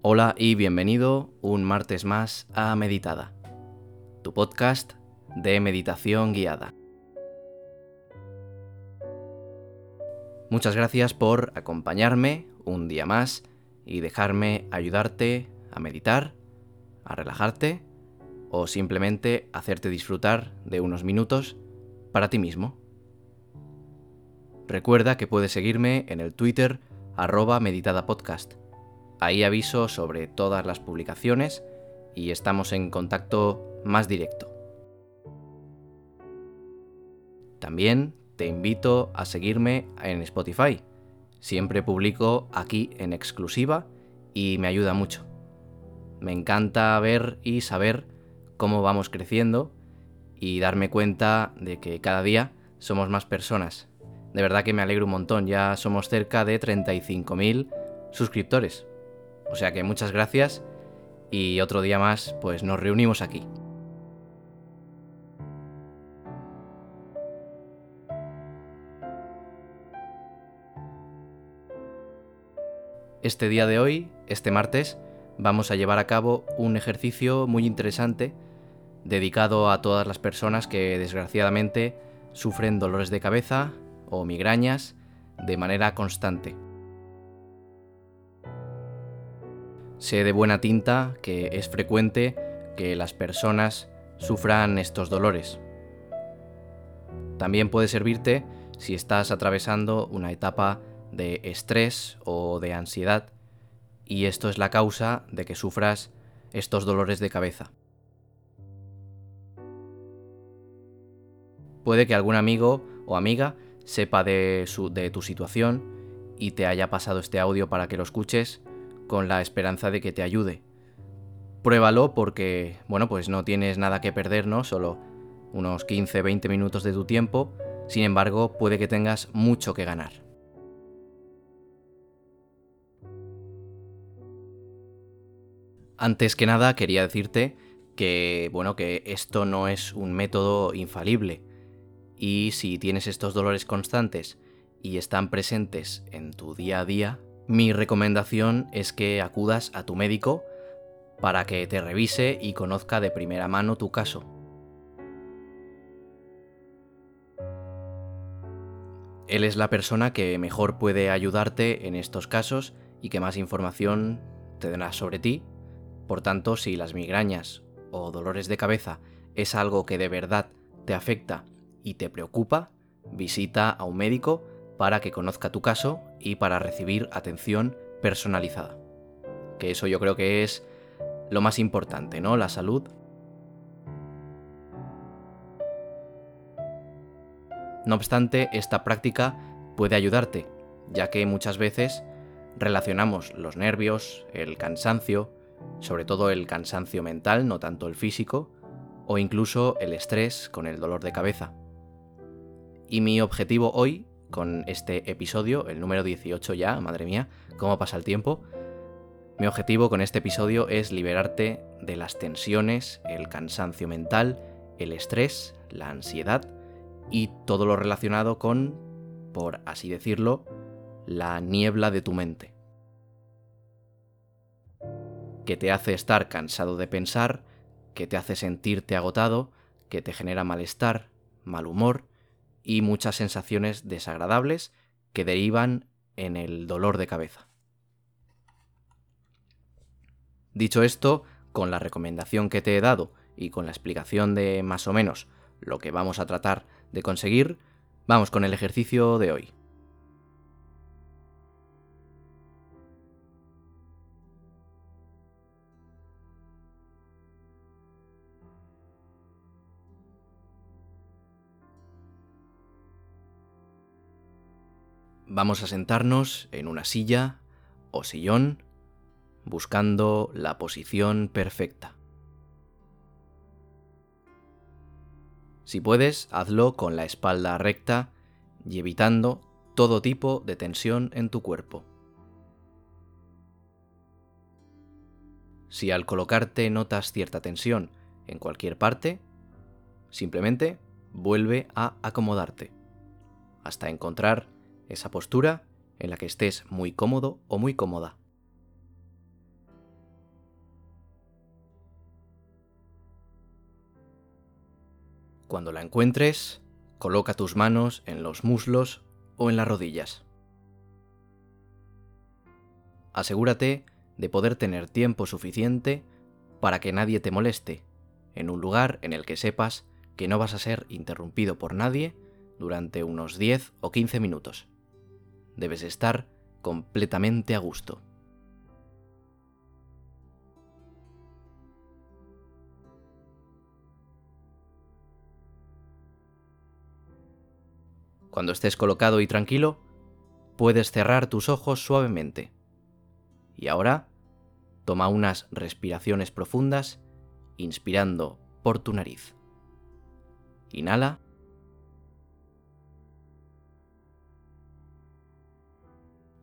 Hola y bienvenido un martes más a Meditada, tu podcast de meditación guiada. Muchas gracias por acompañarme un día más y dejarme ayudarte a meditar, a relajarte o simplemente hacerte disfrutar de unos minutos para ti mismo. Recuerda que puedes seguirme en el Twitter arroba Ahí aviso sobre todas las publicaciones y estamos en contacto más directo. También te invito a seguirme en Spotify. Siempre publico aquí en exclusiva y me ayuda mucho. Me encanta ver y saber cómo vamos creciendo y darme cuenta de que cada día somos más personas. De verdad que me alegro un montón, ya somos cerca de 35.000 suscriptores. O sea que muchas gracias y otro día más pues nos reunimos aquí. Este día de hoy, este martes, vamos a llevar a cabo un ejercicio muy interesante dedicado a todas las personas que desgraciadamente sufren dolores de cabeza o migrañas de manera constante. Sé de buena tinta que es frecuente que las personas sufran estos dolores. También puede servirte si estás atravesando una etapa de estrés o de ansiedad y esto es la causa de que sufras estos dolores de cabeza. Puede que algún amigo o amiga sepa de, de tu situación y te haya pasado este audio para que lo escuches con la esperanza de que te ayude. Pruébalo porque, bueno, pues no tienes nada que perder, ¿no? Solo unos 15-20 minutos de tu tiempo, sin embargo, puede que tengas mucho que ganar. Antes que nada, quería decirte que, bueno, que esto no es un método infalible. Y si tienes estos dolores constantes y están presentes en tu día a día, mi recomendación es que acudas a tu médico para que te revise y conozca de primera mano tu caso. Él es la persona que mejor puede ayudarte en estos casos y que más información te dará sobre ti. Por tanto, si las migrañas o dolores de cabeza es algo que de verdad te afecta y te preocupa, visita a un médico para que conozca tu caso y para recibir atención personalizada. Que eso yo creo que es lo más importante, ¿no? La salud. No obstante, esta práctica puede ayudarte, ya que muchas veces relacionamos los nervios, el cansancio, sobre todo el cansancio mental, no tanto el físico, o incluso el estrés con el dolor de cabeza. Y mi objetivo hoy con este episodio, el número 18 ya, madre mía, cómo pasa el tiempo. Mi objetivo con este episodio es liberarte de las tensiones, el cansancio mental, el estrés, la ansiedad y todo lo relacionado con, por así decirlo, la niebla de tu mente. Que te hace estar cansado de pensar, que te hace sentirte agotado, que te genera malestar, mal humor y muchas sensaciones desagradables que derivan en el dolor de cabeza. Dicho esto, con la recomendación que te he dado y con la explicación de más o menos lo que vamos a tratar de conseguir, vamos con el ejercicio de hoy. Vamos a sentarnos en una silla o sillón buscando la posición perfecta. Si puedes, hazlo con la espalda recta y evitando todo tipo de tensión en tu cuerpo. Si al colocarte notas cierta tensión en cualquier parte, simplemente vuelve a acomodarte hasta encontrar esa postura en la que estés muy cómodo o muy cómoda. Cuando la encuentres, coloca tus manos en los muslos o en las rodillas. Asegúrate de poder tener tiempo suficiente para que nadie te moleste, en un lugar en el que sepas que no vas a ser interrumpido por nadie durante unos 10 o 15 minutos. Debes estar completamente a gusto. Cuando estés colocado y tranquilo, puedes cerrar tus ojos suavemente. Y ahora, toma unas respiraciones profundas, inspirando por tu nariz. Inhala.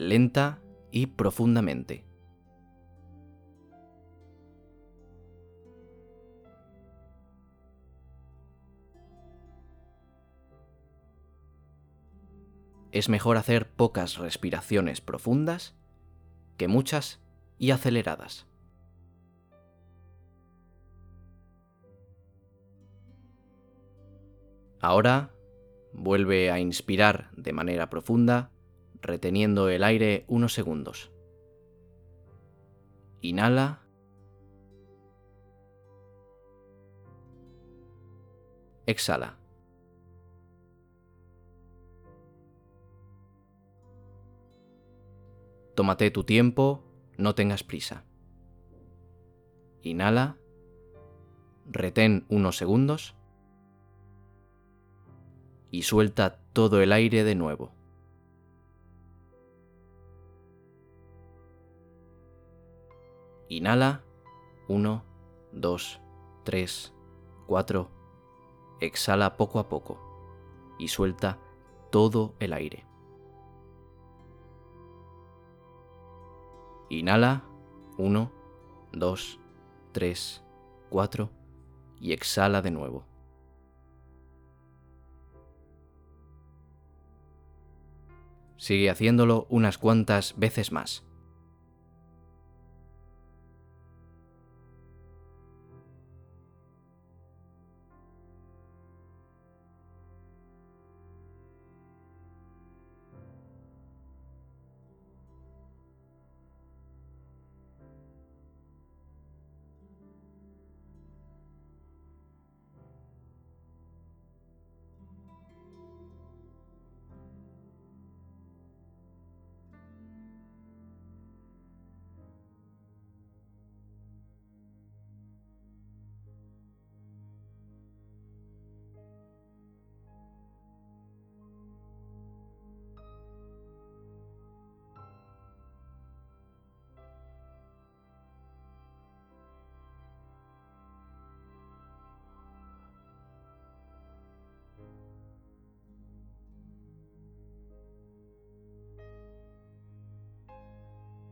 Lenta y profundamente. es mejor hacer pocas respiraciones profundas que muchas y aceleradas. Ahora vuelve a inspirar de manera profunda, reteniendo el aire unos segundos. Inhala. Exhala. Tómate tu tiempo, no tengas prisa. Inhala, retén unos segundos y suelta todo el aire de nuevo. Inhala, 1, 2, 3, 4. Exhala poco a poco y suelta todo el aire. Inhala, 1, 2, 3, 4 y exhala de nuevo. Sigue haciéndolo unas cuantas veces más.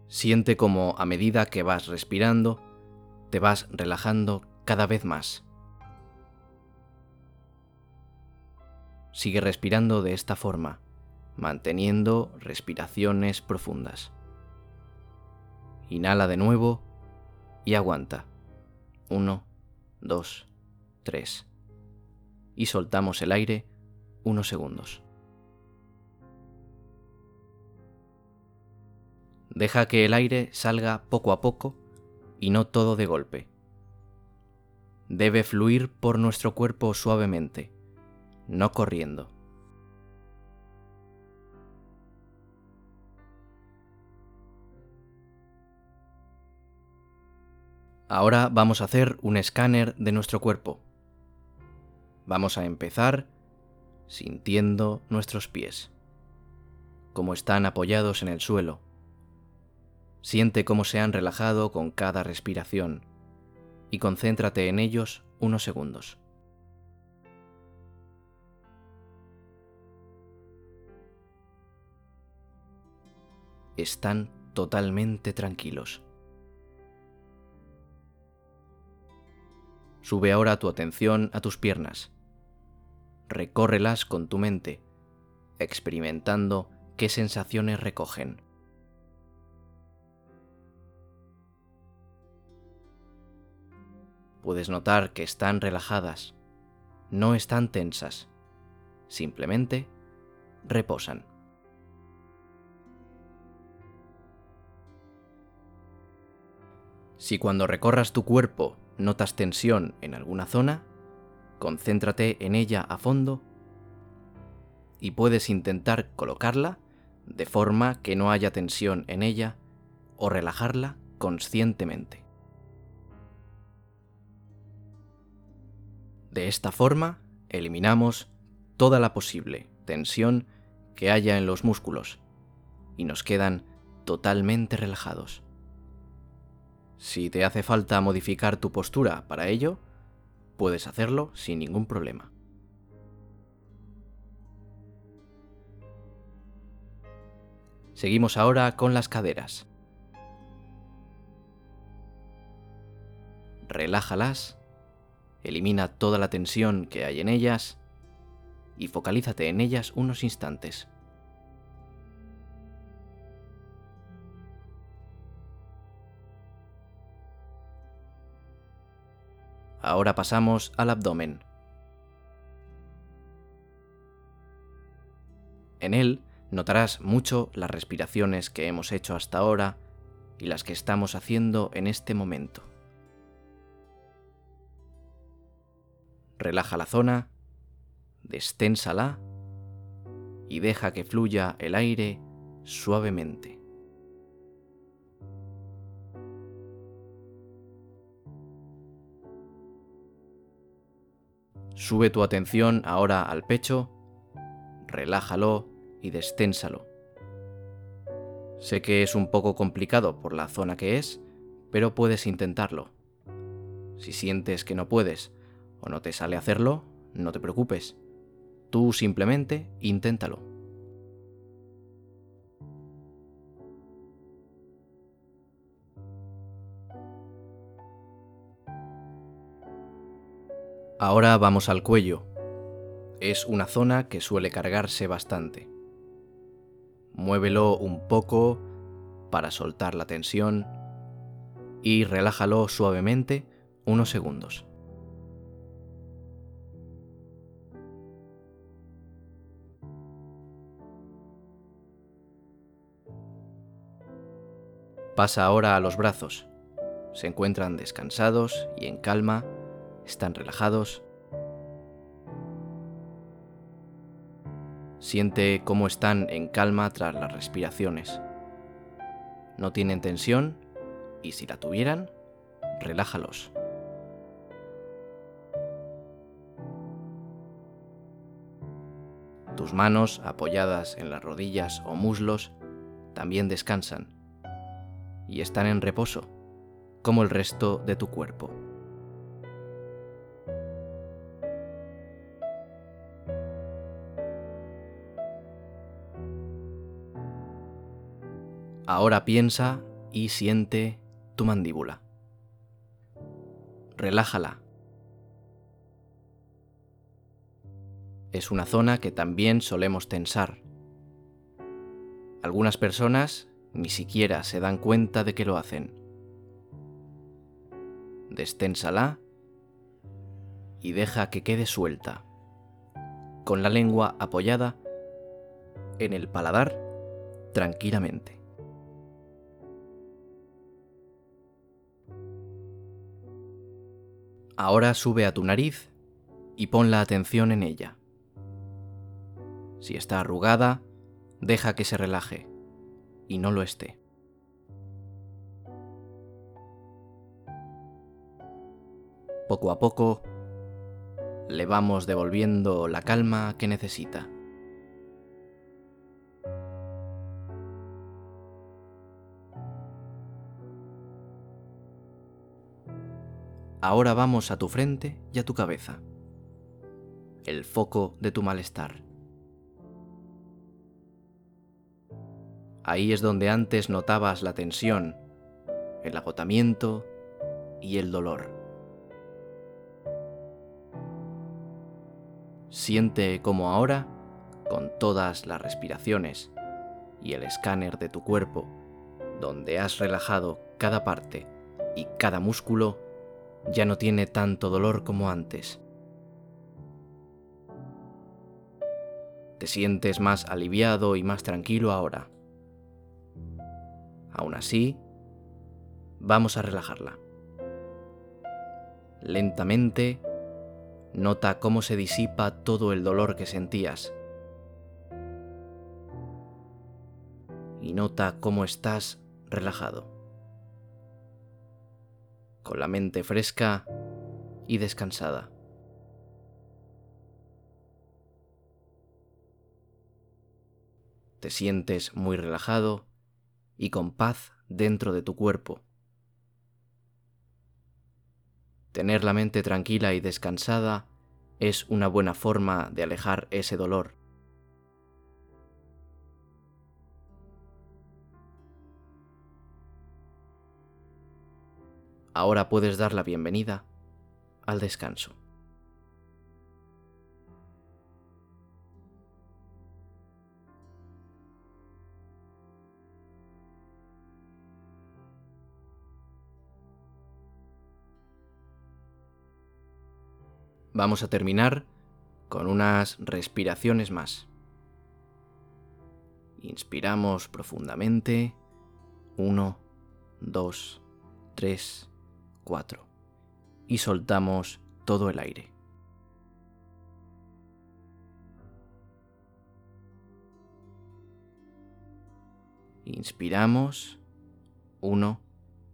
Siente como a medida que vas respirando, te vas relajando cada vez más. Sigue respirando de esta forma, manteniendo respiraciones profundas. Inhala de nuevo y aguanta. Uno, dos, tres. Y soltamos el aire unos segundos. Deja que el aire salga poco a poco y no todo de golpe. Debe fluir por nuestro cuerpo suavemente, no corriendo. Ahora vamos a hacer un escáner de nuestro cuerpo. Vamos a empezar sintiendo nuestros pies, como están apoyados en el suelo Siente cómo se han relajado con cada respiración y concéntrate en ellos unos segundos. Están totalmente tranquilos. Sube ahora tu atención a tus piernas. Recórrelas con tu mente, experimentando qué sensaciones recogen. Puedes notar que están relajadas, no están tensas, simplemente reposan. Si cuando recorras tu cuerpo notas tensión en alguna zona, concéntrate en ella a fondo y puedes intentar colocarla de forma que no haya tensión en ella o relajarla conscientemente. De esta forma, eliminamos toda la posible tensión que haya en los músculos y nos quedan totalmente relajados. Si te hace falta modificar tu postura para ello, puedes hacerlo sin ningún problema. Seguimos ahora con las caderas. Relájalas Elimina toda la tensión que hay en ellas y focalízate en ellas unos instantes. Ahora pasamos al abdomen. En él notarás mucho las respiraciones que hemos hecho hasta ahora y las que estamos haciendo en este momento. Relaja la zona, desténsala y deja que fluya el aire suavemente. Sube tu atención ahora al pecho, relájalo y desténsalo. Sé que es un poco complicado por la zona que es, pero puedes intentarlo. Si sientes que no puedes o no te sale hacerlo, no te preocupes. Tú simplemente inténtalo. Ahora vamos al cuello. Es una zona que suele cargarse bastante. Muévelo un poco para soltar la tensión y relájalo suavemente unos segundos. Pasa ahora a los brazos. Se encuentran descansados y en calma, están relajados. Siente cómo están en calma tras las respiraciones. No tienen tensión y si la tuvieran, relájalos. Tus manos apoyadas en las rodillas o muslos también descansan y están en reposo, como el resto de tu cuerpo. Ahora piensa y siente tu mandíbula. Relájala. Es una zona que también solemos tensar. Algunas personas ni siquiera se dan cuenta de que lo hacen. Desténsala y deja que quede suelta, con la lengua apoyada en el paladar tranquilamente. Ahora sube a tu nariz y pon la atención en ella. Si está arrugada, deja que se relaje y no lo esté. Poco a poco, le vamos devolviendo la calma que necesita. Ahora vamos a tu frente y a tu cabeza, el foco de tu malestar. Ahí es donde antes notabas la tensión, el agotamiento y el dolor. Siente como ahora, con todas las respiraciones y el escáner de tu cuerpo, donde has relajado cada parte y cada músculo, ya no tiene tanto dolor como antes. Te sientes más aliviado y más tranquilo ahora. Aún así, vamos a relajarla. Lentamente, nota cómo se disipa todo el dolor que sentías. Y nota cómo estás relajado. Con la mente fresca y descansada. Te sientes muy relajado y con paz dentro de tu cuerpo. Tener la mente tranquila y descansada es una buena forma de alejar ese dolor. Ahora puedes dar la bienvenida al descanso. Vamos a terminar con unas respiraciones más. Inspiramos profundamente. 1, 2, 3, 4. Y soltamos todo el aire. Inspiramos. 1,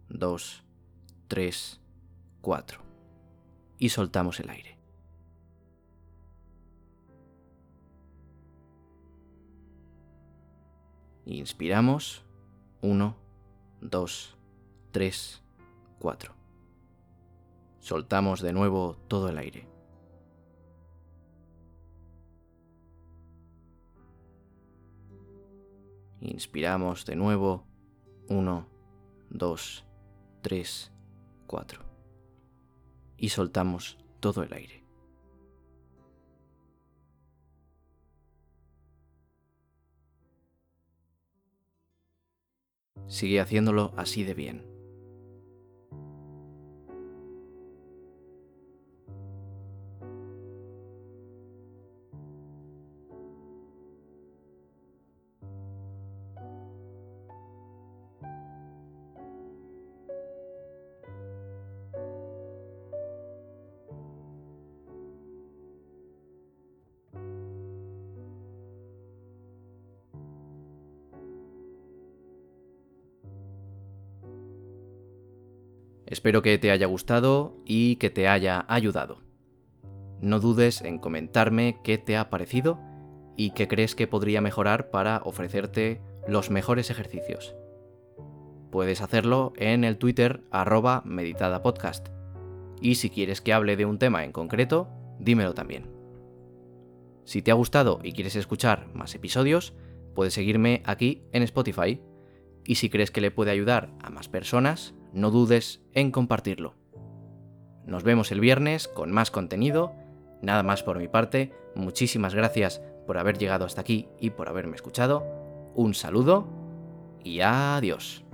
2, 3, 4. Y soltamos el aire. Inspiramos. 1, 2, 3, 4. Soltamos de nuevo todo el aire. Inspiramos de nuevo. 1, 2, 3, 4. Y soltamos todo el aire. Sigue haciéndolo así de bien. Espero que te haya gustado y que te haya ayudado. No dudes en comentarme qué te ha parecido y qué crees que podría mejorar para ofrecerte los mejores ejercicios. Puedes hacerlo en el Twitter arroba meditadapodcast. Y si quieres que hable de un tema en concreto, dímelo también. Si te ha gustado y quieres escuchar más episodios, puedes seguirme aquí en Spotify. Y si crees que le puede ayudar a más personas, no dudes en compartirlo. Nos vemos el viernes con más contenido. Nada más por mi parte, muchísimas gracias por haber llegado hasta aquí y por haberme escuchado. Un saludo y adiós.